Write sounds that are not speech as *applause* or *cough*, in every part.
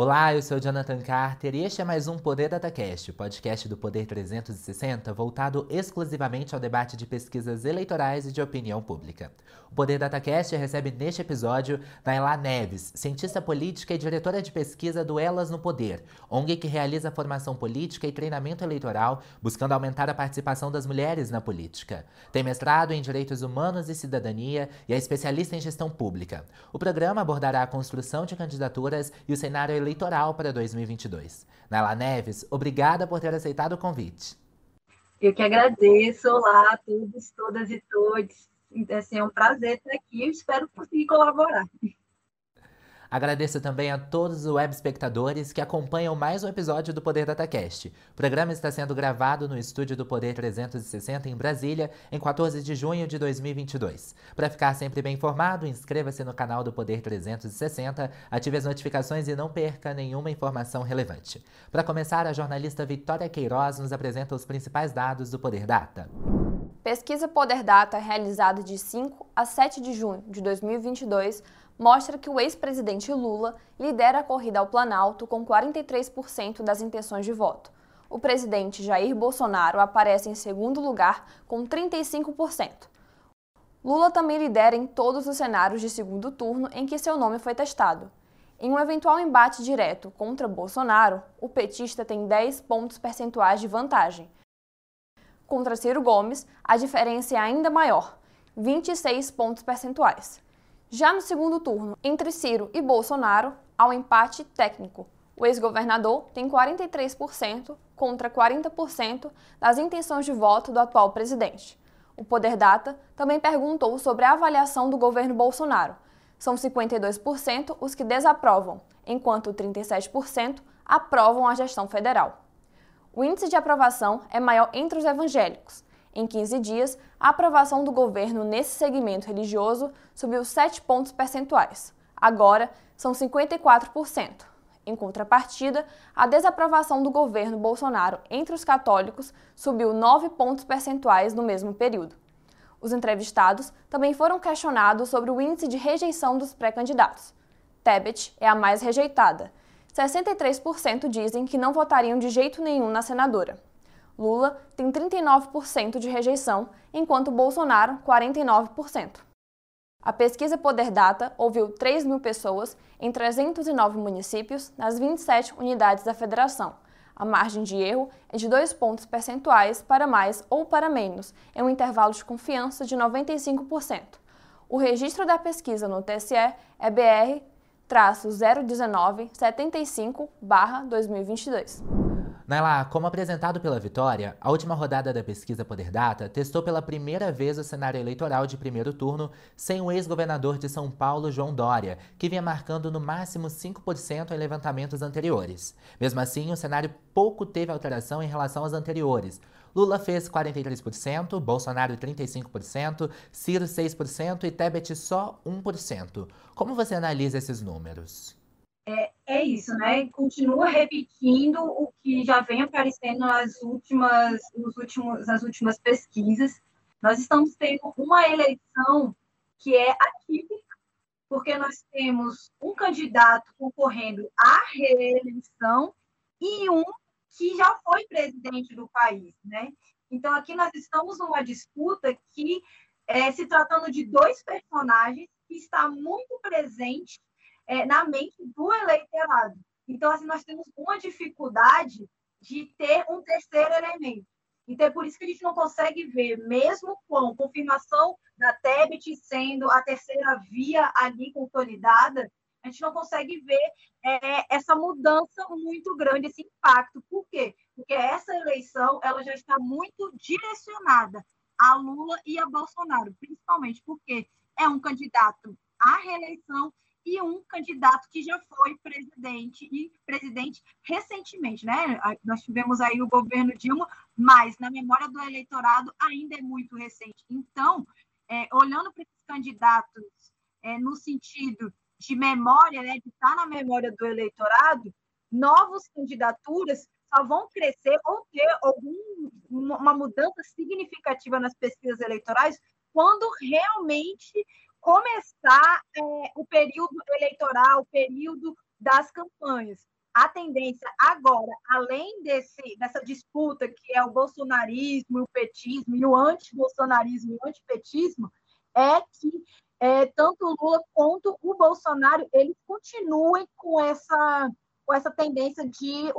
Olá, eu sou Jonathan Carter e este é mais um Poder DataCast, podcast do Poder 360 voltado exclusivamente ao debate de pesquisas eleitorais e de opinião pública. O Poder DataCast recebe neste episódio Naila Neves, cientista política e diretora de pesquisa do Elas no Poder, ONG que realiza formação política e treinamento eleitoral, buscando aumentar a participação das mulheres na política. Tem mestrado em Direitos Humanos e Cidadania e é especialista em gestão pública. O programa abordará a construção de candidaturas e o cenário eleitoral para 2022. Naila Neves, obrigada por ter aceitado o convite. Eu que agradeço. Olá a todos, todas e todos. Assim, é um prazer estar aqui. Eu espero conseguir colaborar. Agradeço também a todos os web espectadores que acompanham mais um episódio do Poder DataCast. O programa está sendo gravado no estúdio do Poder 360 em Brasília, em 14 de junho de 2022. Para ficar sempre bem informado, inscreva-se no canal do Poder 360, ative as notificações e não perca nenhuma informação relevante. Para começar, a jornalista Vitória Queiroz nos apresenta os principais dados do Poder Data. Pesquisa Poder Data, realizada de 5 a 7 de junho de 2022, mostra que o ex-presidente Lula lidera a corrida ao Planalto com 43% das intenções de voto. O presidente Jair Bolsonaro aparece em segundo lugar com 35%. Lula também lidera em todos os cenários de segundo turno em que seu nome foi testado. Em um eventual embate direto contra Bolsonaro, o petista tem 10 pontos percentuais de vantagem. Contra Ciro Gomes, a diferença é ainda maior, 26 pontos percentuais. Já no segundo turno, entre Ciro e Bolsonaro, há um empate técnico. O ex-governador tem 43% contra 40% das intenções de voto do atual presidente. O Poder Data também perguntou sobre a avaliação do governo Bolsonaro. São 52% os que desaprovam, enquanto 37% aprovam a gestão federal. O índice de aprovação é maior entre os evangélicos, em 15 dias, a aprovação do governo nesse segmento religioso subiu 7 pontos percentuais. Agora, são 54%. Em contrapartida, a desaprovação do governo Bolsonaro entre os católicos subiu 9 pontos percentuais no mesmo período. Os entrevistados também foram questionados sobre o índice de rejeição dos pré-candidatos. Tebet é a mais rejeitada. 63% dizem que não votariam de jeito nenhum na senadora. Lula tem 39% de rejeição, enquanto Bolsonaro 49%. A pesquisa Poder Data ouviu 3 mil pessoas em 309 municípios nas 27 unidades da federação. A margem de erro é de 2 pontos percentuais para mais ou para menos, em um intervalo de confiança de 95%. O registro da pesquisa no TSE é BR 019 75 2022. Naila, como apresentado pela Vitória, a última rodada da pesquisa Poder Data testou pela primeira vez o cenário eleitoral de primeiro turno sem o ex-governador de São Paulo, João Dória, que vinha marcando no máximo 5% em levantamentos anteriores. Mesmo assim, o cenário pouco teve alteração em relação aos anteriores. Lula fez 43%, Bolsonaro 35%, Ciro 6% e Tebet só 1%. Como você analisa esses números? É, é isso, né? Continua repetindo o que já vem aparecendo nas últimas, nos últimos, nas últimas pesquisas. Nós estamos tendo uma eleição que é atípica, porque nós temos um candidato concorrendo à reeleição e um que já foi presidente do país, né? Então, aqui nós estamos numa disputa que, é, se tratando de dois personagens, que está muito presente é, na mente do eleitorado. Então, assim, nós temos uma dificuldade de ter um terceiro elemento. Então, é por isso que a gente não consegue ver, mesmo com confirmação da Tebet sendo a terceira via ali consolidada, a gente não consegue ver é, essa mudança muito grande, esse impacto. Por quê? Porque essa eleição ela já está muito direcionada a Lula e a Bolsonaro, principalmente porque é um candidato à reeleição e um candidato que já foi presidente e presidente recentemente, né? Nós tivemos aí o governo Dilma, mas na memória do eleitorado ainda é muito recente. Então, é, olhando para esses candidatos é, no sentido de memória, né, de estar na memória do eleitorado, novas candidaturas só vão crescer ou ter algum, uma mudança significativa nas pesquisas eleitorais quando realmente começar é, o período eleitoral, o período das campanhas. A tendência agora, além desse, dessa disputa que é o bolsonarismo, o petismo e o anti-bolsonarismo e o antipetismo, é que é, tanto o Lula quanto o Bolsonaro eles continuem com essa com essa tendência de,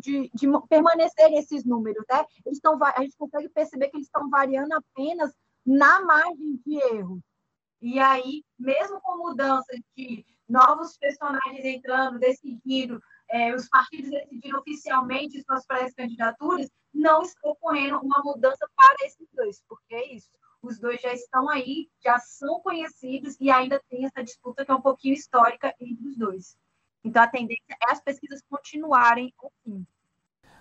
de, de permanecer esses números, né? Eles estão, a gente consegue perceber que eles estão variando apenas na margem de erro. E aí, mesmo com mudança de novos personagens entrando, decidindo, é, os partidos decidiram oficialmente suas pré-candidaturas, não está ocorrendo uma mudança para esses dois, porque é isso. Os dois já estão aí, já são conhecidos e ainda tem essa disputa que é um pouquinho histórica entre os dois. Então, a tendência é as pesquisas continuarem assim.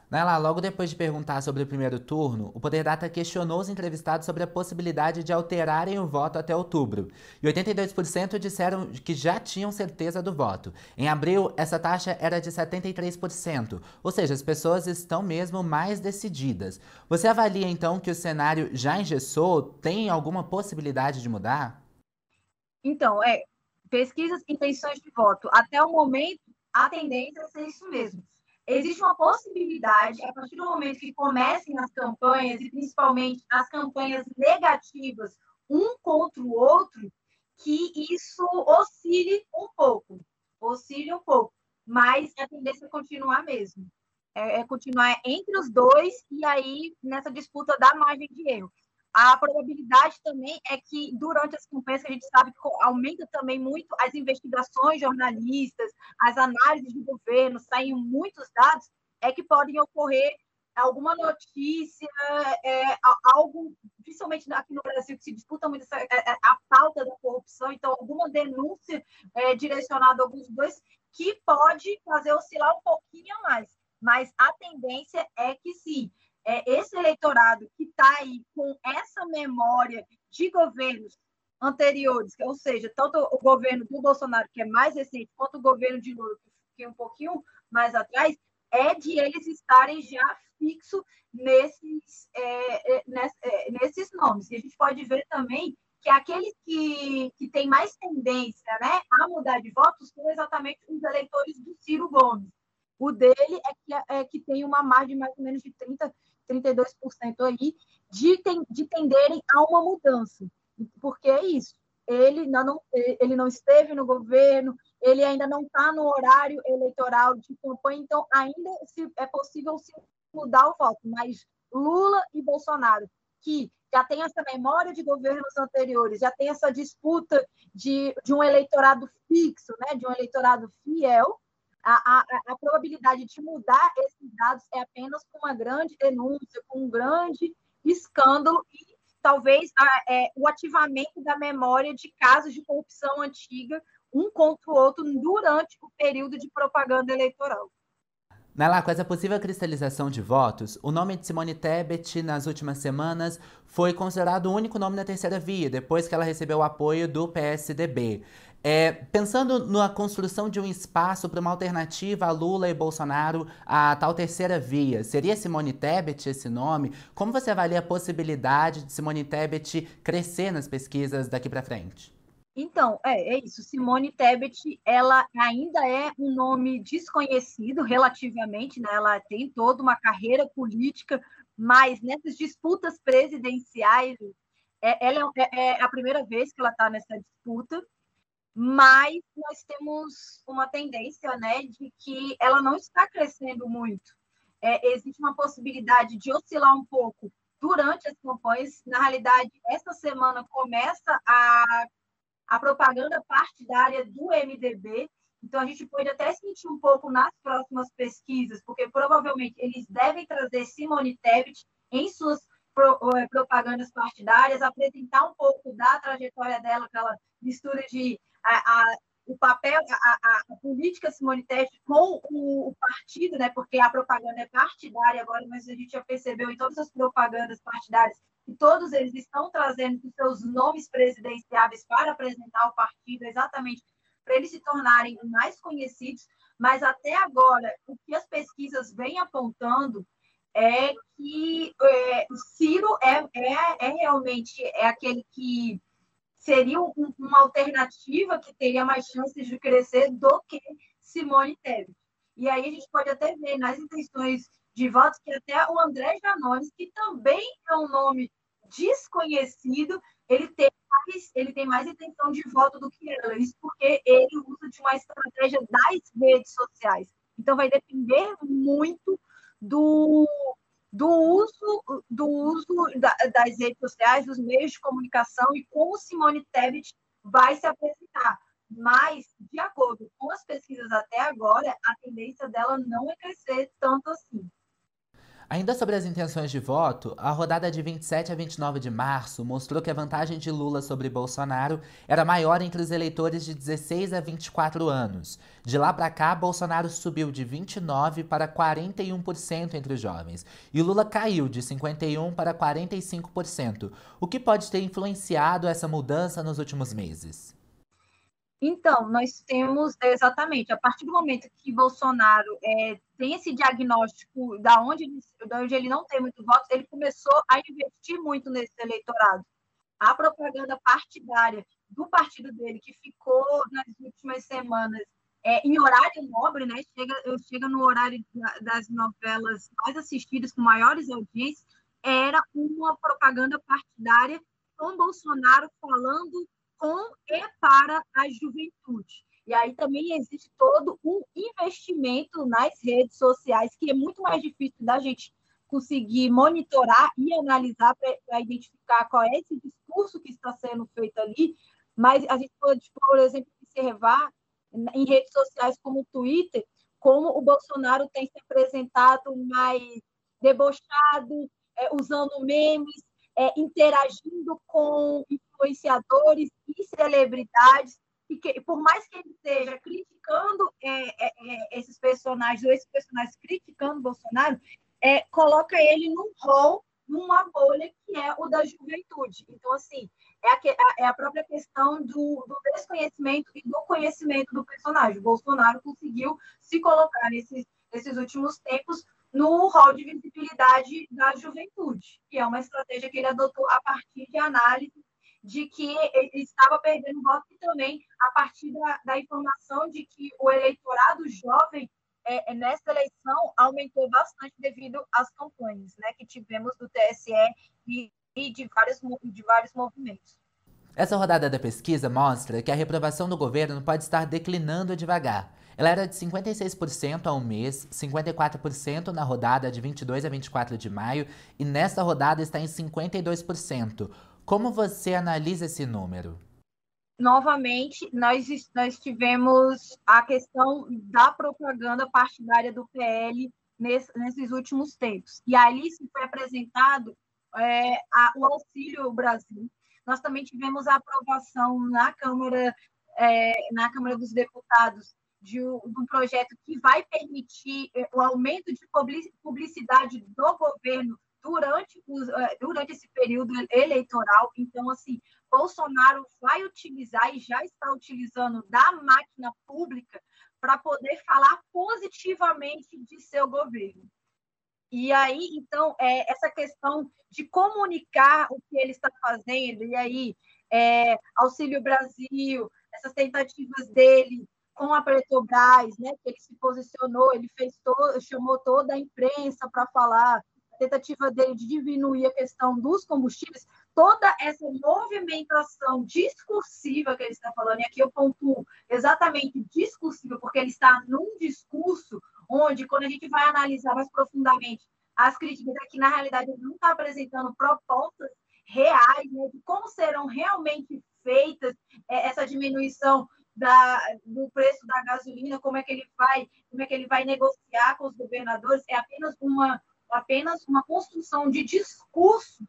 Nela, logo depois de perguntar sobre o primeiro turno, o Poder Data questionou os entrevistados sobre a possibilidade de alterarem o voto até outubro. E 82% disseram que já tinham certeza do voto. Em abril, essa taxa era de 73%, ou seja, as pessoas estão mesmo mais decididas. Você avalia então que o cenário já engessou? Tem alguma possibilidade de mudar? Então, é, pesquisas intenções de voto. Até o momento, a tendência é ser isso mesmo. Existe uma possibilidade, a partir do momento que comecem as campanhas, e principalmente as campanhas negativas, um contra o outro, que isso oscile um pouco. Oscile um pouco. Mas a tendência é continuar mesmo. É, é continuar entre os dois e aí nessa disputa da margem de erro a probabilidade também é que durante as campanhas que a gente sabe que aumenta também muito as investigações jornalistas, as análises do governo, saem muitos dados, é que podem ocorrer alguma notícia, é, algo, principalmente aqui no Brasil, que se disputa muito essa, é, é, a pauta da corrupção, então alguma denúncia é, direcionada a alguns dois que pode fazer oscilar um pouquinho a mais. Mas a tendência é que sim é, esse eleitorado que está aí com essa memória de governos anteriores, ou seja, tanto o governo do Bolsonaro, que é mais recente, quanto o governo de Lula, que é um pouquinho mais atrás, é de eles estarem já fixos nesses, é, é, é, nesses nomes. E a gente pode ver também que aqueles que, que têm mais tendência né, a mudar de votos são exatamente os eleitores do Ciro Gomes. O dele é que, é que tem uma margem mais ou menos de 30, 32% aí, de, de tenderem a uma mudança. Porque é isso. Ele não, ele não esteve no governo, ele ainda não está no horário eleitoral de campanha, então ainda se, é possível se mudar o voto. Mas Lula e Bolsonaro, que já tem essa memória de governos anteriores, já tem essa disputa de, de um eleitorado fixo, né, de um eleitorado fiel, a, a, a, probabilidade de mudar esses dados é apenas com uma grande denúncia, com um grande escândalo e talvez a, é, o ativamento da memória de casos de corrupção antiga, um contra o outro, durante o período de propaganda eleitoral. Nela, com essa possível cristalização de votos, o nome de Simone Tebet nas últimas semanas foi considerado o único nome da terceira via, depois que ela recebeu o apoio do PSDB. É, pensando na construção de um espaço para uma alternativa a Lula e Bolsonaro, a tal terceira via, seria Simone Tebet esse nome? Como você avalia a possibilidade de Simone Tebet crescer nas pesquisas daqui para frente? Então, é, é isso. Simone Tebet, ela ainda é um nome desconhecido relativamente, né? Ela tem toda uma carreira política, mas nessas disputas presidenciais, é, ela é, é, é a primeira vez que ela está nessa disputa, mas nós temos uma tendência, né, de que ela não está crescendo muito. É, existe uma possibilidade de oscilar um pouco durante as campanhas. Na realidade, essa semana começa a a propaganda partidária do MDB. Então, a gente pode até sentir um pouco nas próximas pesquisas, porque provavelmente eles devem trazer Simone Tebet em suas eh, propagandas partidárias, apresentar um pouco da trajetória dela, aquela mistura de a, a, o papel, a, a, política Simone com o, o, partido, né? porque a propaganda é partidária agora, mas a gente já percebeu em todas as propagandas partidárias e todos eles estão trazendo os seus nomes presidenciáveis para apresentar o partido, exatamente para eles se tornarem mais conhecidos, mas até agora, o que as pesquisas vêm apontando é que é, Ciro é, é, é, realmente é aquele que seria um, uma alternativa que teria mais chances de crescer do que Simone Tebet. E aí a gente pode até ver nas intenções de votos que até o André Janones, que também é um nome desconhecido, ele tem mais, ele tem mais intenção de voto do que ela. Isso porque ele usa de uma estratégia das redes sociais. Então vai depender muito do, do uso, do uso da, das redes sociais, dos meios de comunicação e como Simone Tebet vai se apresentar. Mas, de acordo com as pesquisas até agora, a tendência dela não é crescer tanto assim. Ainda sobre as intenções de voto, a rodada de 27 a 29 de março mostrou que a vantagem de Lula sobre Bolsonaro era maior entre os eleitores de 16 a 24 anos. De lá para cá, Bolsonaro subiu de 29 para 41% entre os jovens e Lula caiu de 51 para 45%. O que pode ter influenciado essa mudança nos últimos meses? Então, nós temos exatamente, a partir do momento que Bolsonaro é, tem esse diagnóstico da onde, ele, da onde ele não tem muito votos, ele começou a investir muito nesse eleitorado. A propaganda partidária do partido dele, que ficou nas últimas semanas é, em horário nobre, né? chega, chega no horário das novelas mais assistidas, com maiores audiências, era uma propaganda partidária com Bolsonaro falando com e para a juventude. E aí também existe todo um investimento nas redes sociais, que é muito mais difícil da gente conseguir monitorar e analisar para identificar qual é esse discurso que está sendo feito ali. Mas a gente pode, por exemplo, observar em redes sociais como o Twitter, como o Bolsonaro tem se apresentado mais debochado, é, usando memes, é, interagindo com influenciadores e celebridades, e que, por mais que ele esteja criticando é, é, é, esses personagens, ou esses personagens criticando Bolsonaro, é, coloca ele num rol, numa bolha que é o da juventude. Então, assim, é a, é a própria questão do, do, desconhecimento e do conhecimento do personagem. Bolsonaro conseguiu se colocar nesses, nesses últimos tempos no rol de visibilidade da juventude, que é uma estratégia que ele adotou a partir de análise de que ele estava perdendo voto e também a partir da, da informação de que o eleitorado jovem é, é, nessa eleição aumentou bastante devido às campanhas né, que tivemos do TSE e, e de, vários, de vários movimentos. Essa rodada da pesquisa mostra que a reprovação do governo pode estar declinando devagar. Ela era de 56% há um mês, 54% na rodada de 22 a 24 de maio e nesta rodada está em 52%. Como você analisa esse número? Novamente, nós, nós tivemos a questão da propaganda partidária do PL nesse, nesses últimos tempos. E ali se foi apresentado é, a, o Auxílio Brasil. Nós também tivemos a aprovação na Câmara, é, na Câmara dos Deputados de, de um projeto que vai permitir é, o aumento de publicidade do governo durante, os, eh, durante esse período eleitoral. Então, assim, Bolsonaro vai utilizar e já está utilizando da máquina pública para poder falar positivamente de seu governo. E aí, então, é, essa questão de comunicar o que ele está fazendo, e aí, é, Auxílio Brasil, essas tentativas dele com a Petrobras, né, que ele se posicionou, ele fez todo, chamou toda a imprensa para falar tentativa dele de diminuir a questão dos combustíveis, toda essa movimentação discursiva que ele está falando, e aqui eu pontuo exatamente discursiva, porque ele está num discurso onde, quando a gente vai analisar mais profundamente as críticas, aqui na realidade ele não está apresentando propostas reais né, de como serão realmente feitas é, essa diminuição da, do preço da gasolina, como é que ele vai, como é que ele vai negociar com os governadores, é apenas uma apenas uma construção de discurso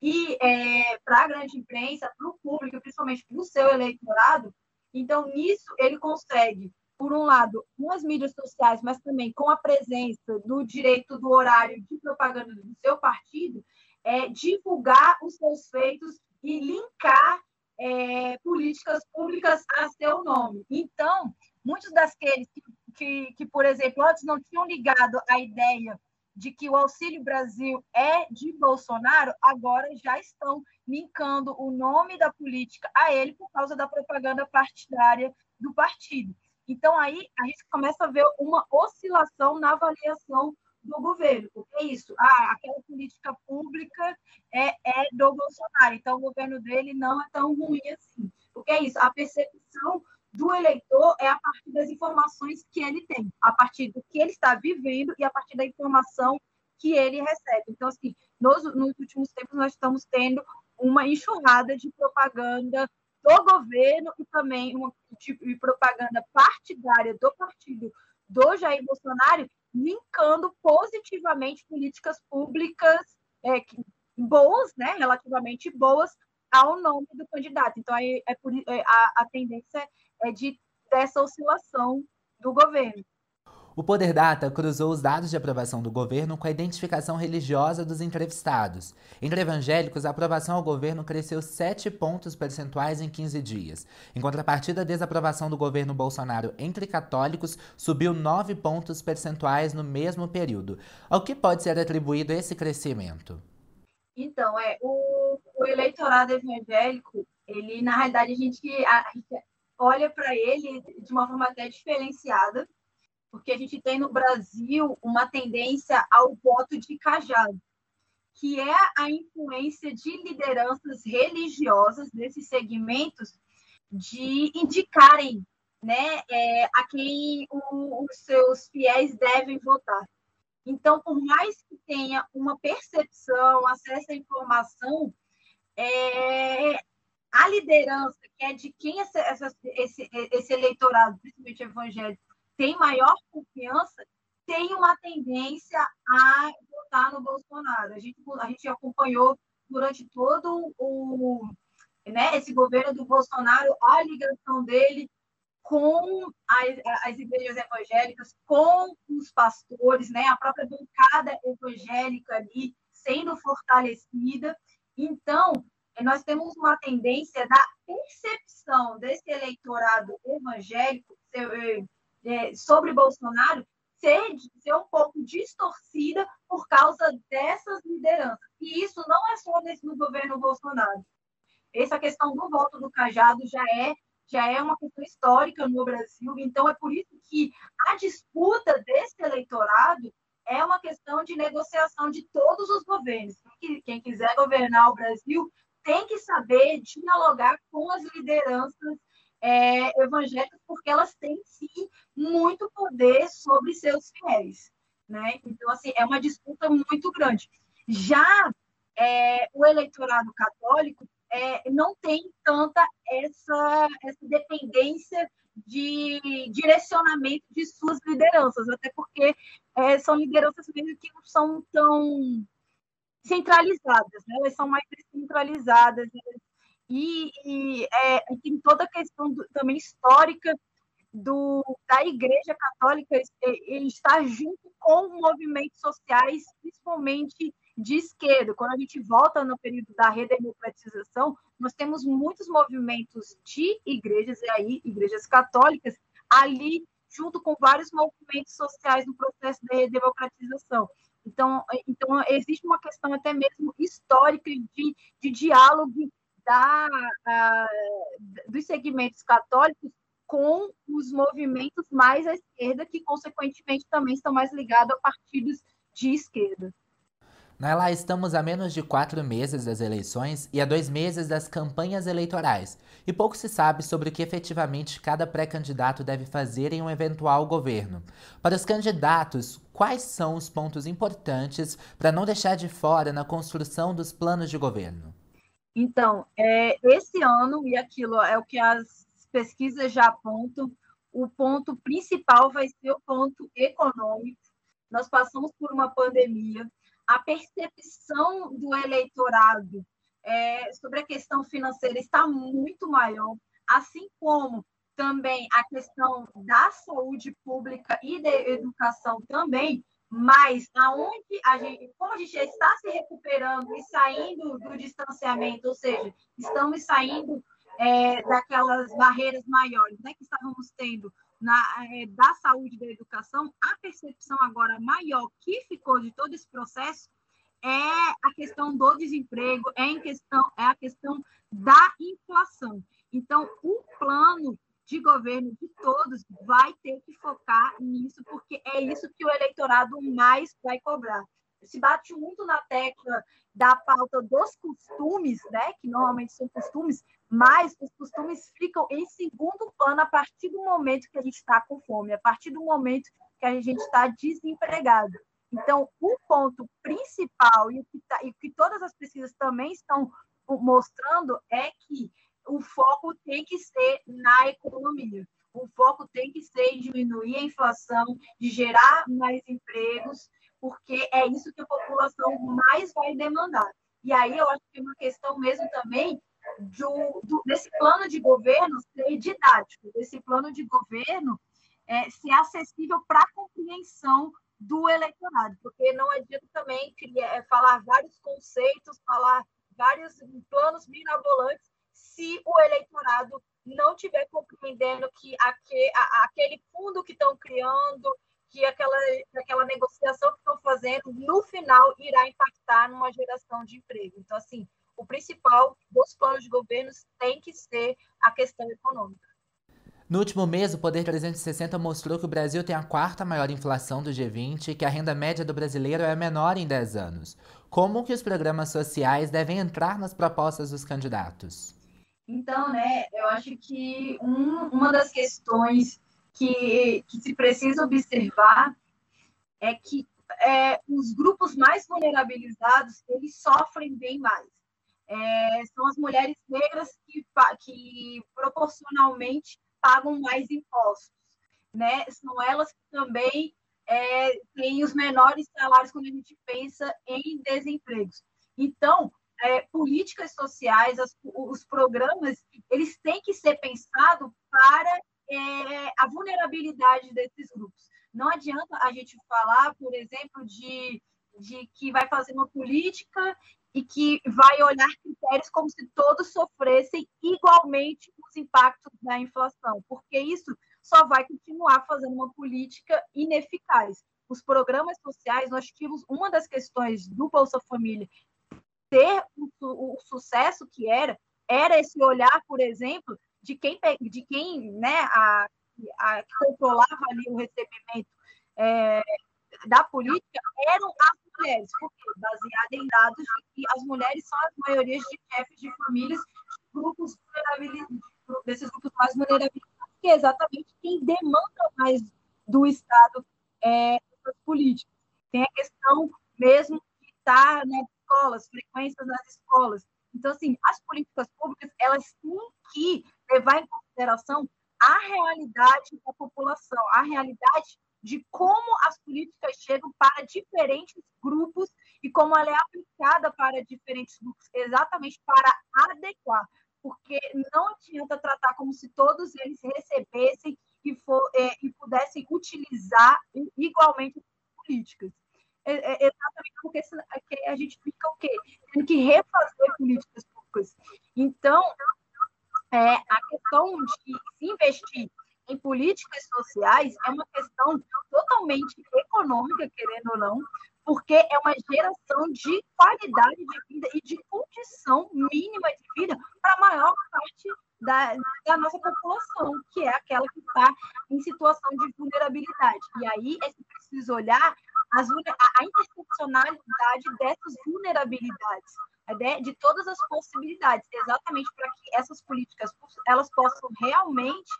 e é, para a grande imprensa, para o público, principalmente para o seu eleitorado. Então, nisso, ele consegue, por um lado, com as mídias sociais, mas também com a presença do direito do horário de propaganda do seu partido, é, divulgar os seus feitos e linkar é, políticas públicas a seu nome. Então, muitos daqueles que, que, que, por exemplo, antes não tinham ligado a ideia de que o Auxílio Brasil é de Bolsonaro, agora já estão linkando o nome da política a ele por causa da propaganda partidária do partido. Então, aí a gente começa a ver uma oscilação na avaliação do governo. É isso, ah, aquela política pública é, é do Bolsonaro, então o governo dele não é tão ruim assim. Porque é isso, a percepção do eleitor é a partir das informações que ele tem, a partir do que ele está vivendo e a partir da informação que ele recebe. Então, assim, nos, nos últimos tempos nós estamos tendo uma enxurrada de propaganda do governo e também uma de propaganda partidária do partido do Jair Bolsonaro, linkando positivamente políticas públicas é, boas, né, relativamente boas, ao nome do candidato. Então, aí é por, é, a, a tendência é de dessa oscilação do governo. O Poder Data cruzou os dados de aprovação do governo com a identificação religiosa dos entrevistados. Entre evangélicos, a aprovação ao governo cresceu 7 pontos percentuais em 15 dias. Em contrapartida, a desaprovação do governo Bolsonaro entre católicos subiu 9 pontos percentuais no mesmo período. Ao que pode ser atribuído esse crescimento? Então, é o, o eleitorado evangélico, ele, na realidade, a gente, a, a gente olha para ele de uma forma até diferenciada porque a gente tem no Brasil uma tendência ao voto de cajado, que é a influência de lideranças religiosas desses segmentos de indicarem né, é, a quem o, os seus fiéis devem votar. Então, por mais que tenha uma percepção, acesso à informação, é, a liderança, que é de quem essa, essa, esse, esse eleitorado, principalmente evangélico, tem maior confiança, tem uma tendência a votar no Bolsonaro. A gente, a gente acompanhou durante todo o, né, esse governo do Bolsonaro a ligação dele com as, as igrejas evangélicas, com os pastores, né, a própria bancada evangélica ali sendo fortalecida. Então, nós temos uma tendência da percepção desse eleitorado evangélico, é, sobre Bolsonaro ser, ser um pouco distorcida por causa dessas lideranças. E isso não é só nesse, no governo Bolsonaro. Essa questão do voto do cajado já é já é uma questão histórica no Brasil, então é por isso que a disputa desse eleitorado é uma questão de negociação de todos os governos. Quem quiser governar o Brasil tem que saber dialogar com as lideranças é, evangélicas, porque elas têm, sim, muito poder sobre seus fiéis. Né? Então, assim, é uma disputa muito grande. Já é, o eleitorado católico é, não tem tanta essa, essa dependência de direcionamento de suas lideranças, até porque é, são lideranças mesmo que não são tão centralizadas, né? elas são mais descentralizadas, e, e é, tem toda a questão do, também histórica do, da Igreja Católica estar junto com movimentos sociais, principalmente de esquerda. Quando a gente volta no período da redemocratização, nós temos muitos movimentos de igrejas, e aí, igrejas católicas, ali junto com vários movimentos sociais no processo da redemocratização. Então, então existe uma questão até mesmo histórica de, de diálogo da, dos segmentos católicos com os movimentos mais à esquerda, que, consequentemente, também estão mais ligados a partidos de esquerda. Naila, estamos a menos de quatro meses das eleições e a dois meses das campanhas eleitorais, e pouco se sabe sobre o que efetivamente cada pré-candidato deve fazer em um eventual governo. Para os candidatos, quais são os pontos importantes para não deixar de fora na construção dos planos de governo? Então, é, esse ano, e aquilo é o que as pesquisas já apontam, o ponto principal vai ser o ponto econômico. Nós passamos por uma pandemia, a percepção do eleitorado é, sobre a questão financeira está muito maior, assim como também a questão da saúde pública e da educação também mas aonde a gente, como a gente já está se recuperando e saindo do distanciamento, ou seja, estamos saindo é, daquelas barreiras maiores né, que estávamos tendo na, é, da saúde da educação, a percepção agora maior que ficou de todo esse processo é a questão do desemprego, é, em questão, é a questão da inflação. Então, o plano de governo de todos vai ter que focar nisso, porque é isso que o eleitorado mais vai cobrar. Se bate muito na tecla da pauta dos costumes, né, que normalmente são costumes, mas os costumes ficam em segundo plano a partir do momento que a gente está com fome, a partir do momento que a gente está desempregado. Então, o ponto principal e o que, tá, e que todas as pesquisas também estão mostrando é que o foco tem que ser na economia. O foco tem que ser em diminuir a inflação, de gerar mais empregos, porque é isso que a população mais vai demandar. E aí eu acho que é uma questão mesmo também do, do, desse plano de governo ser didático, desse plano de governo é, ser acessível para a compreensão do eleitorado, porque não adianta também criar, é, falar vários conceitos, falar vários planos mirabolantes se o eleitorado não estiver compreendendo que aquele, aquele fundo que estão criando, que aquela, aquela negociação que estão fazendo, no final irá impactar numa geração de emprego. Então, assim, o principal dos planos de governos tem que ser a questão econômica. No último mês, o Poder 360 mostrou que o Brasil tem a quarta maior inflação do G20 e que a renda média do brasileiro é a menor em 10 anos. Como que os programas sociais devem entrar nas propostas dos candidatos? Então, né, eu acho que um, uma das questões que, que se precisa observar é que é, os grupos mais vulnerabilizados, eles sofrem bem mais. É, são as mulheres negras que, que proporcionalmente pagam mais impostos, né? São elas que também é, têm os menores salários quando a gente pensa em desempregos. Então, é, políticas sociais, as, os programas, eles têm que ser pensados para é, a vulnerabilidade desses grupos. Não adianta a gente falar, por exemplo, de, de que vai fazer uma política e que vai olhar critérios como se todos sofressem igualmente os impactos da inflação, porque isso só vai continuar fazendo uma política ineficaz. Os programas sociais, nós tínhamos uma das questões do Bolsa Família ter o, o sucesso que era, era esse olhar, por exemplo, de quem, de quem né, a, a, controlava ali o recebimento é, da política eram as mulheres, porque baseado em dados de que as mulheres são as maiorias de chefes de famílias de grupos desses grupos mais vulneráveis, que é exatamente quem demanda mais do Estado é, políticas. Tem a questão mesmo de estar nas escolas, frequências nas escolas. Então, assim, as políticas públicas, elas têm que levar em consideração a realidade da população, a realidade de como as políticas chegam para diferentes grupos e como ela é aplicada para diferentes grupos, exatamente para adequar, porque não adianta tratar como se todos eles recebessem e, for, é, e pudessem utilizar igualmente políticas. É, é exatamente porque a gente fica o quê? Tendo que refazer políticas públicas. Então, é, a questão de investir em políticas sociais é uma questão totalmente econômica, querendo ou não, porque é uma geração de qualidade de vida e de condição mínima de vida para a maior parte da, da, nossa população, que é aquela que está em situação de vulnerabilidade. E aí é preciso olhar a, a interseccionalidade dessas vulnerabilidades, de, de todas as possibilidades, exatamente para que essas políticas elas possam realmente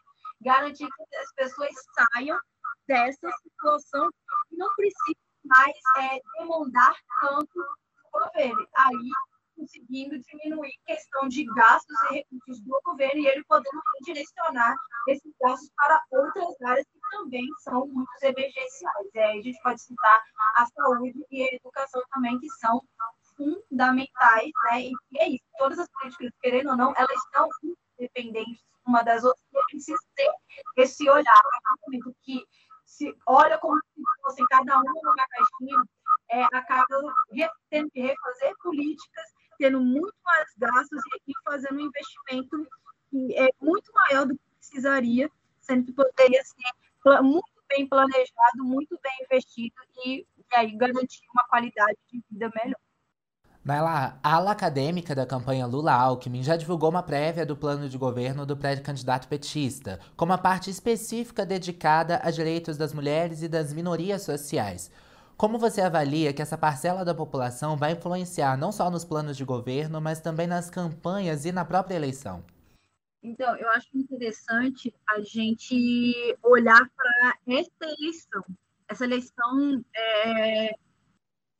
garantir que as pessoas saiam dessa situação e não precisem mais é, demandar tanto do governo. Aí, conseguindo diminuir questão de gastos e recursos do governo e ele podendo direcionar esses gastos para outras áreas também são muito emergenciais. E aí a gente pode citar a saúde e a educação também, que são fundamentais, né? E é isso, todas as políticas, querendo ou não, elas estão independentes uma das outras, e precisa ter esse olhar, que se olha como se fosse cada uma numa caixinha, é, acaba tendo que refazer políticas, tendo muito mais gastos e fazendo um investimento que é muito maior do que precisaria, sendo que poderia ser muito bem planejado, muito bem investido e, e aí garantir uma qualidade de vida melhor. Naila, a ala acadêmica da campanha Lula-Alckmin já divulgou uma prévia do plano de governo do pré-candidato petista, com uma parte específica dedicada a direitos das mulheres e das minorias sociais. Como você avalia que essa parcela da população vai influenciar não só nos planos de governo, mas também nas campanhas e na própria eleição? Então, eu acho interessante a gente olhar para essa eleição. Essa eleição é,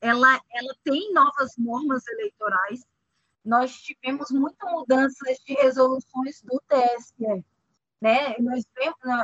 ela, ela tem novas normas eleitorais. Nós tivemos muitas mudanças de resoluções do TSE. Né? Nós,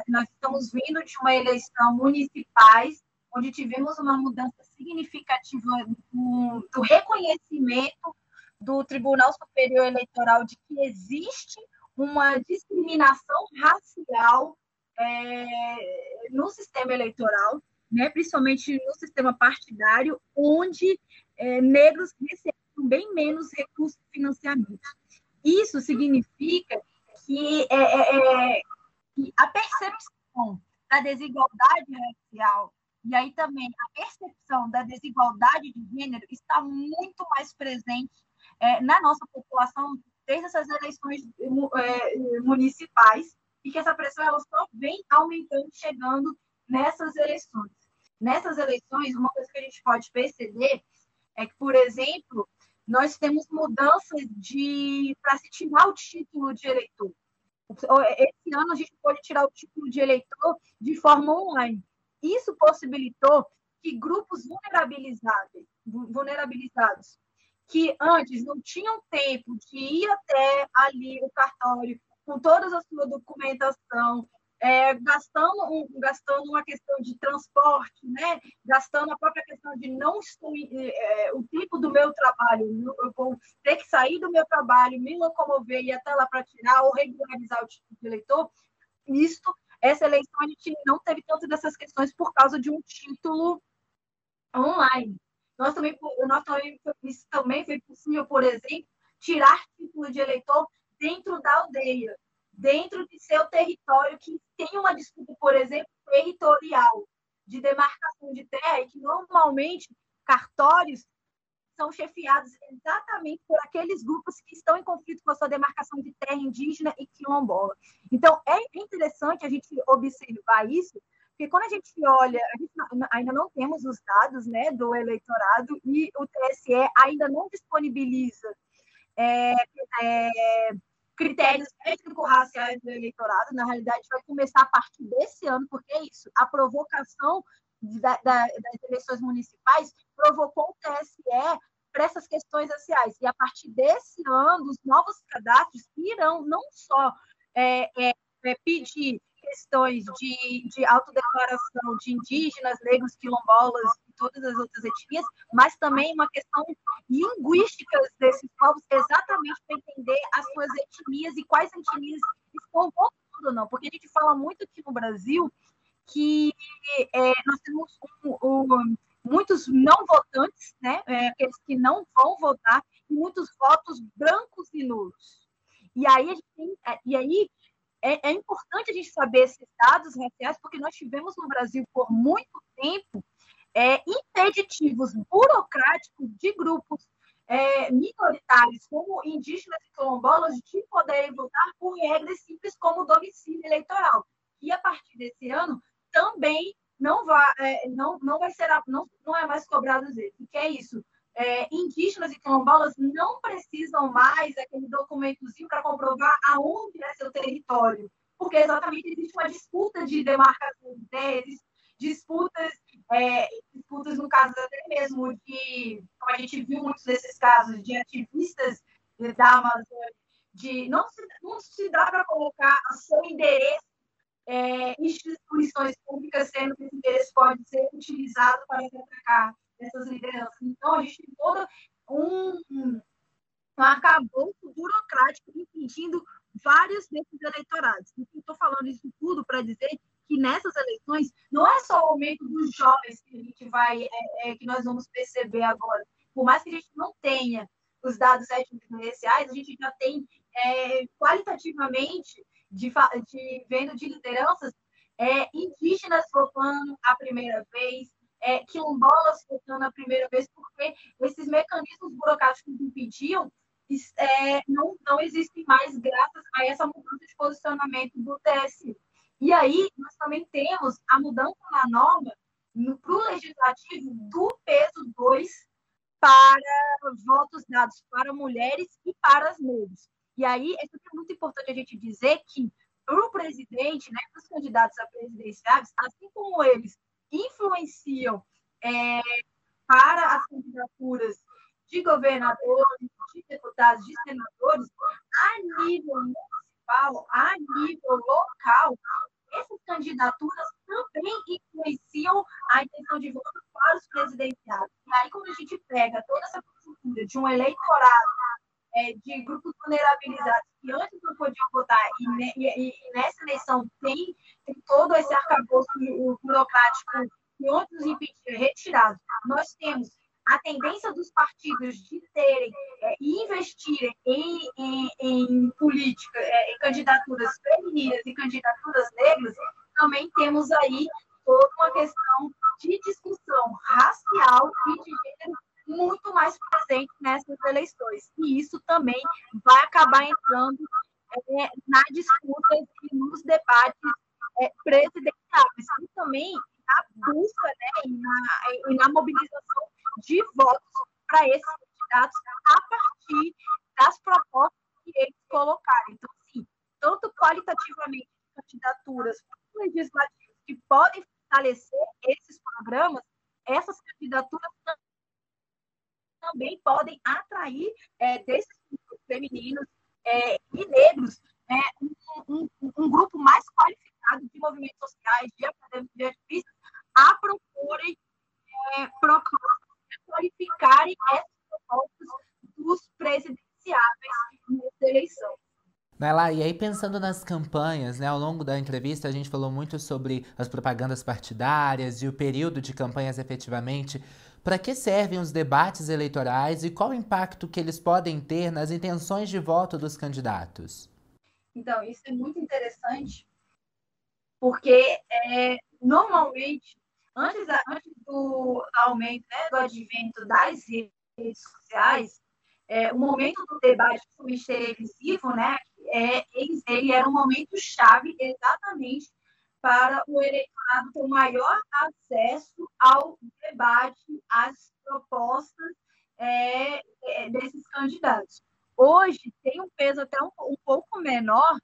nós estamos vindo de uma eleição municipais, onde tivemos uma mudança significativa do, do reconhecimento do Tribunal Superior Eleitoral de que existe uma discriminação racial é, no sistema eleitoral né, principalmente no sistema partidário, onde é, negros recebem bem menos recursos de financiamento. Isso significa que, é, é, é, que a percepção da desigualdade racial e aí também a percepção da desigualdade de gênero está muito mais presente é, na nossa população desde essas eleições é, municipais e que essa pressão ela só vem aumentando, chegando nessas eleições nessas eleições, uma coisa que a gente pode perceber é que, por exemplo, nós temos mudanças de para se tirar o título de eleitor. Esse ano a gente pode tirar o título de eleitor de forma online. Isso possibilitou que grupos vulnerabilizados, vulnerabilizados que antes não tinham tempo de ir até ali o cartório com toda a sua documentação, é, gastando, um, gastando uma questão de transporte, né? gastando a própria questão de não estou, é, o tempo do meu trabalho, eu vou ter que sair do meu trabalho, me locomover e ir até lá para tirar ou regularizar o título de eleitor, isto, essa eleição a gente não teve tantas dessas questões por causa de um título online. Nós também, nós também, isso também foi possível, por exemplo, tirar título de eleitor dentro da aldeia dentro de seu território que tem uma disputa, por exemplo, territorial, de demarcação de terra, e que normalmente cartórios são chefiados exatamente por aqueles grupos que estão em conflito com a sua demarcação de terra indígena e quilombola. Então, é interessante a gente observar isso, porque quando a gente olha, a gente ainda não temos os dados né, do eleitorado e o TSE ainda não disponibiliza é, é, critérios étnico-raciais do eleitorado, na realidade, vai começar a partir desse ano, porque é isso, a provocação da, da, das eleições municipais provocou o TSE para essas questões raciais. E a partir desse ano, os novos cadastros irão não só é, é, é, pedir questões de, de autodeclaração de indígenas, negros, quilombolas e todas as outras etnias, mas também uma questão linguística desses povos, exatamente para entender as suas etnias e quais etnias estão votando ou não. Porque a gente fala muito aqui no Brasil que é, nós temos um, um, muitos não votantes, né? É, aqueles que não vão votar, e muitos votos brancos e nulos. E aí, tem, é, e aí é, é, importante a gente saber esses dados raciais, porque nós tivemos no Brasil por muito tempo é, impeditivos burocráticos de grupos é, minoritários, como indígenas e quilombolas, de poderem votar por regras simples como domicílio eleitoral. E a partir desse ano também não vai, é, não, não vai ser, não, não é mais cobrado isso. O que é isso? É, indígenas e quilombolas não precisam mais aquele documentozinho para comprovar aonde é seu território, porque exatamente existe uma disputa de demarcação de terras, disputas, é, disputas no caso até mesmo de, como a gente viu muitos desses casos, de ativistas da Amazônia, de não se, não se dá para colocar o seu endereço é, instituições públicas, sendo que esse endereço pode ser utilizado para atacar dessas lideranças. Então, a gente tem todo um, um arcabouço burocrático impedindo vários desses eleitorados. Estou falando isso tudo para dizer que nessas eleições não é só o aumento dos jovens que a gente vai, é, é, que nós vamos perceber agora. Por mais que a gente não tenha os dados étnicos iniciais, a gente já tem é, qualitativamente de, de, vendo de lideranças é, indígenas votando a primeira vez, é, quilombolas votando a primeira vez, porque esses mecanismos burocráticos que impediam é, não, não existem mais graças a essa mudança de posicionamento do TSE. E aí, nós também temos a mudança na norma para o legislativo do peso 2 para votos dados para mulheres e para as negras. E aí, é muito importante a gente dizer que para o presidente, né, para os candidatos a presidenciais, assim como eles influenciam é, para as candidaturas de governadores, de deputados, de senadores, a nível municipal, a nível local, essas candidaturas também influenciam a intenção de voto para os presidenciais. E aí, quando a gente pega toda essa cultura de um eleitorado é, de grupos vulnerabilizados que antes não podiam votar e, e, e nessa eleição tem, tem todo esse arcabouço burocrático que outros impediram retirados. Nós temos a tendência dos partidos de terem é, e investirem em, em, em política, é, em candidaturas femininas e candidaturas negras, também temos aí toda uma questão de discussão racial e de gênero muito mais presente nessas eleições. E isso também vai acabar entrando é, na disputa e nos debates é, presidenciais. E também na busca né, e, na, e na mobilização de votos para esses candidatos a partir das propostas que eles colocarem. Então, sim, tanto qualitativamente candidaturas legislativas que podem fortalecer esses programas, essas candidaturas também podem atrair é, desses femininos é, e negros é, um, um, um, grupo mais qualificado de movimentos sociais, de acadêmicos, a proporem é, qualificarem essas propostas dos presidenciáveis nessa eleição. Nela, e aí pensando nas campanhas, né, ao longo da entrevista a gente falou muito sobre as propagandas partidárias e o período de campanhas efetivamente. Para que servem os debates eleitorais e qual impacto que eles podem ter nas intenções de voto dos candidatos? Então, isso é muito interessante, porque é, normalmente, antes, antes do aumento, né, do advento das redes sociais, é, o momento do debate televisivo, né, é, ele era um momento chave exatamente para o eleitorado ter maior acesso ao debate, às propostas é, é, desses candidatos. Hoje tem um peso até um, um, pouco menor,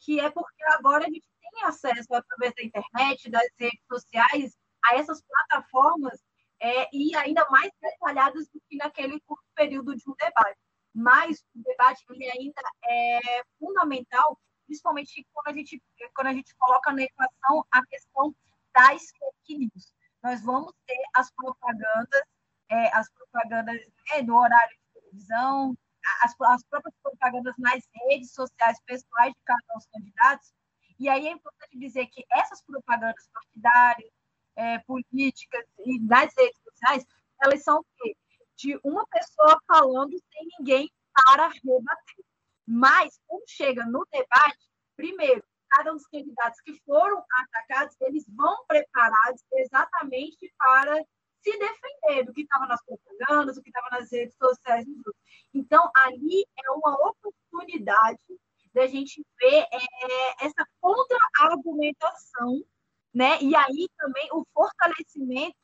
que é porque agora a gente tem acesso através da internet, das redes sociais, a essas plataformas é, e ainda mais detalhadas do que naquele curto período de um debate. Mas o debate ele ainda é fundamental principalmente quando a gente, quando a gente coloca na equação a questão das fake news. Nós vamos ter as propagandas, é, as propagandas né, no horário de televisão, as, as próprias propagandas nas redes sociais pessoais de cada um dos candidatos. E aí é importante dizer que essas propagandas partidárias, é, políticas e das redes sociais, elas são o quê? De uma pessoa falando sem ninguém para rebater. Mas, quando chega no debate, primeiro, cada um dos candidatos que foram atacados, eles vão preparados exatamente para se defender do que estava nas propagandas, do que estava nas redes sociais. Então, ali é uma oportunidade da gente ver é, essa contra-argumentação, né? e aí também o fortalecimento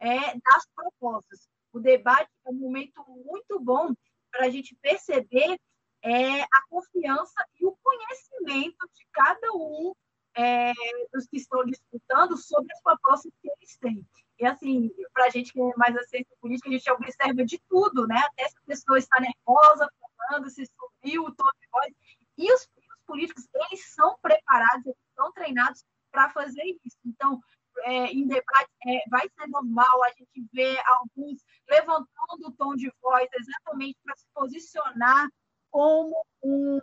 é, das propostas. O debate é um momento muito bom para a gente perceber é, a confiança e o conhecimento de cada um é, dos que estão disputando sobre as propostas que eles têm. E, assim, para a gente que é mais a ciência política, a gente observa de tudo, né? Até se a pessoa está nervosa, falando, se subiu o tom de voz. E os, os políticos, eles são preparados, eles são treinados para fazer isso. Então, é, em debate, é, vai ser normal a gente ver alguns levantando o tom de voz exatamente para se posicionar como um,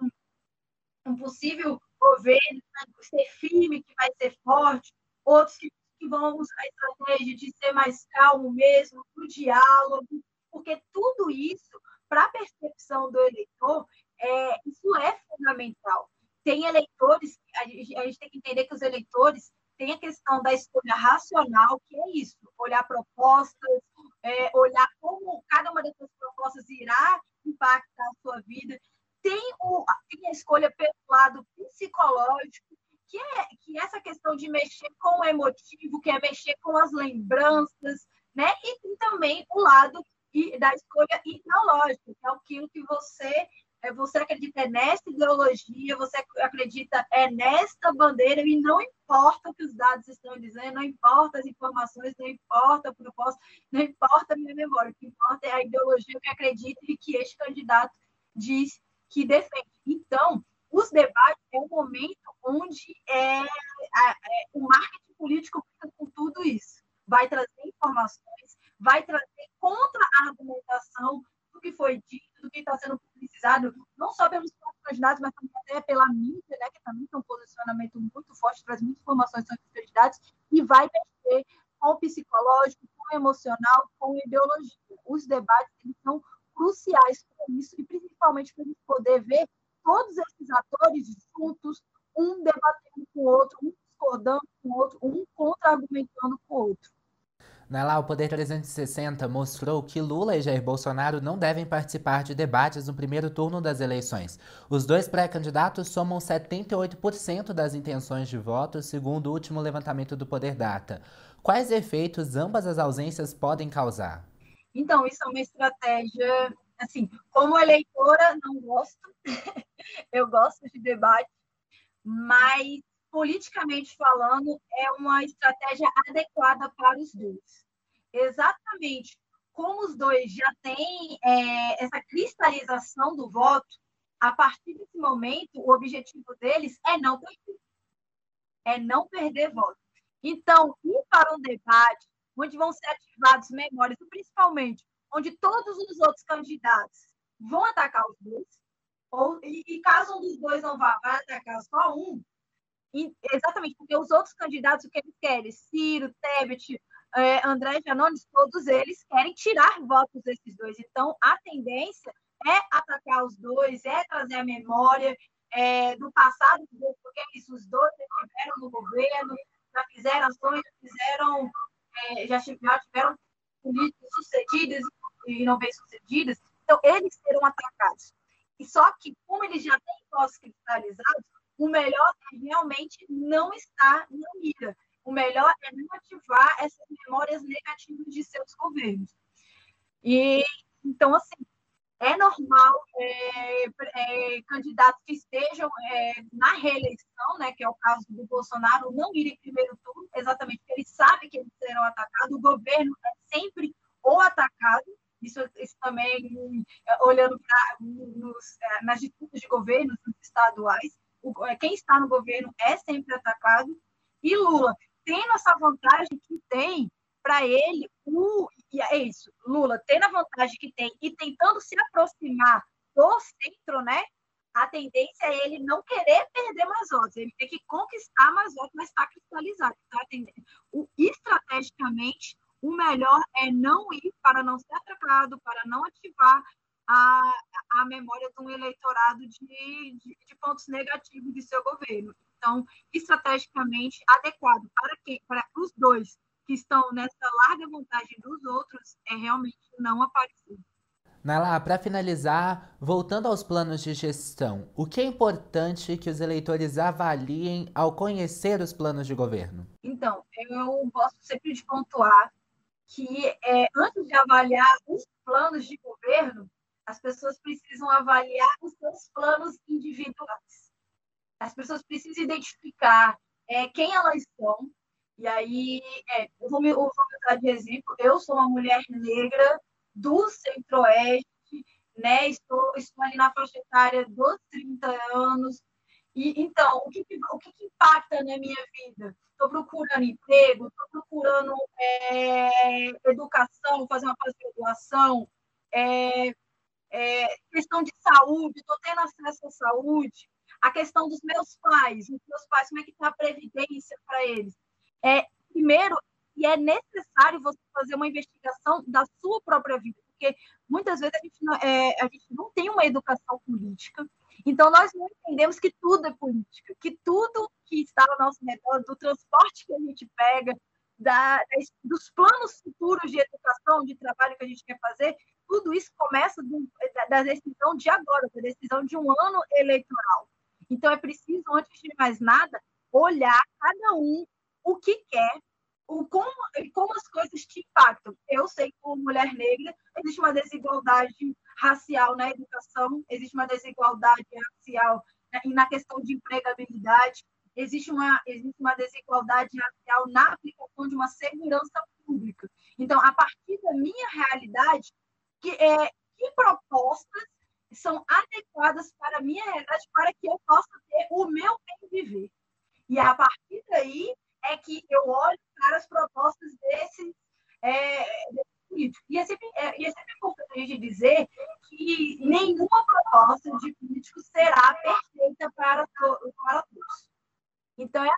um possível governo vai ser firme, que vai ser forte, outros que, que vão usar a estratégia de ser mais calmo mesmo, o diálogo, porque tudo isso, para a percepção do eleitor, é, isso é fundamental. Tem eleitores, a gente, a gente tem que entender que os eleitores tem a questão da escolha racional, que é isso, olhar propostas, é, olhar como cada uma dessas propostas irá impactar a sua vida. Tem, o, tem a escolha pelo lado psicológico, que é, que é essa questão de mexer com o emotivo, que é mexer com as lembranças, né? E tem também o lado da escolha ideológica, que é aquilo que você você acredita nessa ideologia, você acredita é nesta bandeira e não importa o que os dados estão dizendo, não importa as informações, não importa a proposta, não importa a minha memória, o que importa é a ideologia que acredita e que este candidato diz que defende. Então, os debates é um momento onde é, é, o marketing político fica com tudo isso. Vai trazer informações, vai trazer contra-argumentação do que foi dito, do que está sendo publicizado, não só pelos candidatos, mas também até pela mídia, né, que também tem um posicionamento muito forte, traz muitas informações sobre os candidatos, e vai mexer com o psicológico, com o emocional, com a ideologia. Os debates eles são cruciais para isso, e principalmente para a gente poder ver todos esses atores juntos, um debatendo com o outro, um discordando com o outro, um contra-argumentando com o outro. Na lá, o Poder 360 mostrou que Lula e Jair Bolsonaro não devem participar de debates no primeiro turno das eleições. Os dois pré-candidatos somam 78% das intenções de voto, segundo o último levantamento do Poder Data. Quais efeitos ambas as ausências podem causar? Então, isso é uma estratégia, assim, como eleitora, não gosto. *laughs* Eu gosto de debate, mas politicamente falando, é uma estratégia adequada para os dois. Exatamente como os dois já têm é, essa cristalização do voto, a partir desse momento, o objetivo deles é não perder. É não perder voto. Então, ir para um debate onde vão ser ativados memórias, principalmente onde todos os outros candidatos vão atacar os dois, ou, e, e caso um dos dois não vá, vai atacar só um, exatamente, porque os outros candidatos, o que eles querem? Ciro, Tebet, é, André Janones, todos eles querem tirar votos desses dois. Então, a tendência é atacar os dois, é trazer a memória é, do passado, porque os dois estiveram no governo, já fizeram ações, fizeram, é, já, tiveram políticas sucedidas e não bem-sucedidas. Então, eles serão atacados. E só que, como eles já têm votos cristalizados, o melhor é realmente não estar na mira. O melhor é não ativar essas memórias negativas de seus governos. E então, assim, é normal é, é, candidatos que estejam é, na reeleição, né, que é o caso do Bolsonaro, não irem em primeiro turno, exatamente porque ele sabe que eles serão atacados. O governo é sempre ou atacado, isso, isso também é, olhando pra, nos, é, nas disputas de governos estaduais, quem está no governo é sempre atacado. E Lula, tendo essa vantagem que tem, para ele, o, e é isso, Lula tendo a vantagem que tem e tentando se aproximar do centro, né? A tendência é ele não querer perder mais votos, ele tem que conquistar mais votos, mas está cristalizado. Tá? O, estrategicamente, o melhor é não ir para não ser atacado, para não ativar a, a memória de um eleitorado de, de, de, pontos negativos de seu governo. Então, estrategicamente adequado para quem, para os dois que estão nessa larga vantagem dos outros, é realmente não aparecer. Nala, para finalizar, voltando aos planos de gestão, o que é importante que os eleitores avaliem ao conhecer os planos de governo? Então, eu gosto sempre de pontuar que é, antes de avaliar os planos de governo, as pessoas precisam avaliar os seus planos individuais. As pessoas precisam identificar é, quem elas são. E aí, é, eu vou me eu vou usar de exemplo. Eu sou uma mulher negra do Centro-Oeste, né? Estou, estou ali na faixa etária dos 30 anos. E, então, o que, o que, impacta na minha vida? Estou procurando emprego, estou procurando é, educação, fazer uma pós-graduação, é, é, questão de saúde, estou tendo acesso à saúde, a questão dos meus pais, os meus pais, como é que está a previdência para eles? É, primeiro, e é necessário você fazer uma investigação da sua própria vida, porque muitas vezes a gente não, é, a gente não tem uma educação política, então nós não entendemos que tudo é política, que tudo que está ao nosso redor, do transporte que a gente pega, da, dos planos futuros de educação, de trabalho que a gente quer fazer, tudo isso começa do, da decisão de agora, da decisão de um ano eleitoral. Então, é preciso, antes de mais nada, olhar cada um o que quer, o como, como as coisas te impactam. Eu sei que, como mulher negra, existe uma desigualdade racial na educação, existe uma desigualdade racial na questão de empregabilidade, existe uma, existe uma desigualdade racial na aplicação de uma segurança pública. Então, a partir da minha realidade, que, é, que propostas são adequadas para a minha realidade para que eu possa ter o meu bem viver. E a partir daí é que eu olho para as propostas é, políticos. E é, sempre, é, e é sempre importante a dizer que nenhuma proposta de político será perfeita para, para todos. Então, é,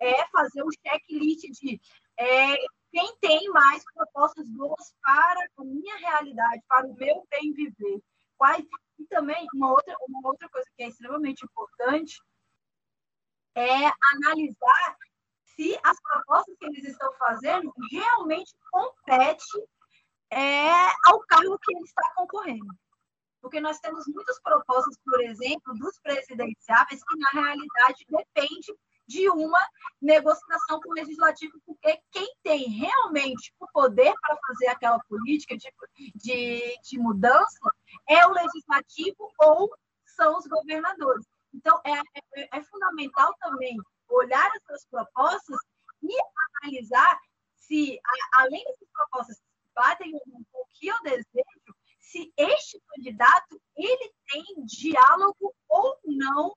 é fazer um checklist de é, quem tem mais propostas boas para a minha realidade, para o meu bem viver. Quais, e também, uma outra, uma outra coisa que é extremamente importante é analisar se as propostas que eles estão fazendo realmente competem é, ao cargo que ele está concorrendo. Porque nós temos muitas propostas, por exemplo, dos presidenciáveis, que na realidade depende de uma negociação com o legislativo, porque quem tem realmente o poder para fazer aquela política de, de, de mudança é o legislativo ou são os governadores. Então, é, é, é fundamental também olhar essas propostas e analisar se, além dessas propostas batem com o que eu desejo, se este candidato ele tem diálogo ou não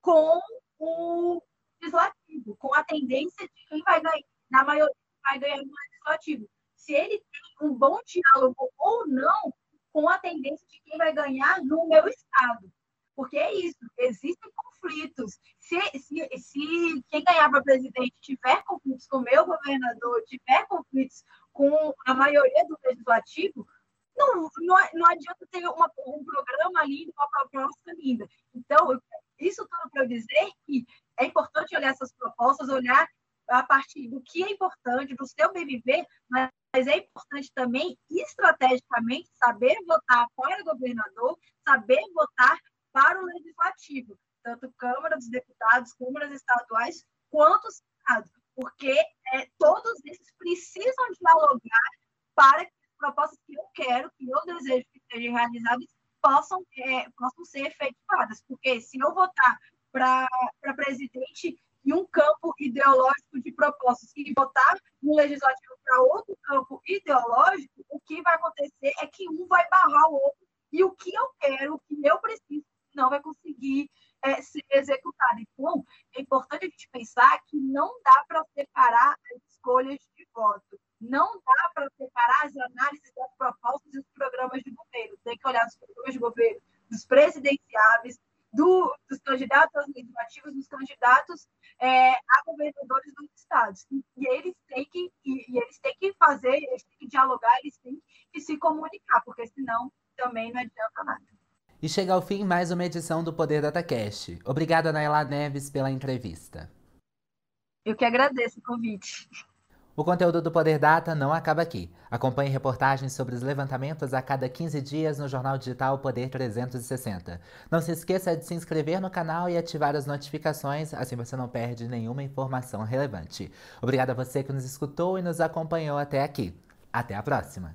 com o legislativo, com a tendência de quem vai ganhar, na maioria, vai ganhar no legislativo. Se ele tem um bom diálogo ou não com a tendência de quem vai ganhar no meu estado. Porque é isso, existem conflitos. Se, se, se quem ganhar para presidente tiver conflitos com o meu governador, tiver conflitos com a maioria do legislativo, não, não, não adianta ter uma, um programa lindo, uma proposta linda. Então, isso tudo para dizer que é importante olhar essas propostas, olhar a partir do que é importante, do seu bem viver, mas é importante também, estrategicamente, saber votar para governador, saber votar para o legislativo, tanto Câmara dos Deputados, câmaras estaduais, quanto o Senado, porque é, todos esses precisam dialogar para que as propostas que eu quero, que eu desejo que sejam realizadas, possam, é, possam ser efetivadas. Porque se eu votar para presidente em um campo ideológico de propostas e votar no legislativo para outro campo ideológico, o que vai acontecer é que um vai barrar o outro e o que eu quero, o que eu preciso, não vai conseguir é, ser executado. Então, é importante a gente pensar que não dá para separar as escolhas de voto. Não dá para separar as análises das propostas e os programas de governo. Tem que olhar os programas de governo dos presidenciáveis, do, dos candidatos aos legislativos, dos candidatos é, a governadores dos estados. E, e eles têm que e, e, eles têm que fazer, eles têm que dialogar, eles têm que se comunicar, porque senão também não adianta nada. E chega ao fim mais uma edição do Poder DataCast. Obrigada, Naila Neves, pela entrevista. Eu que agradeço o convite. O conteúdo do Poder Data não acaba aqui. Acompanhe reportagens sobre os levantamentos a cada 15 dias no jornal digital Poder 360. Não se esqueça de se inscrever no canal e ativar as notificações, assim você não perde nenhuma informação relevante. Obrigado a você que nos escutou e nos acompanhou até aqui. Até a próxima!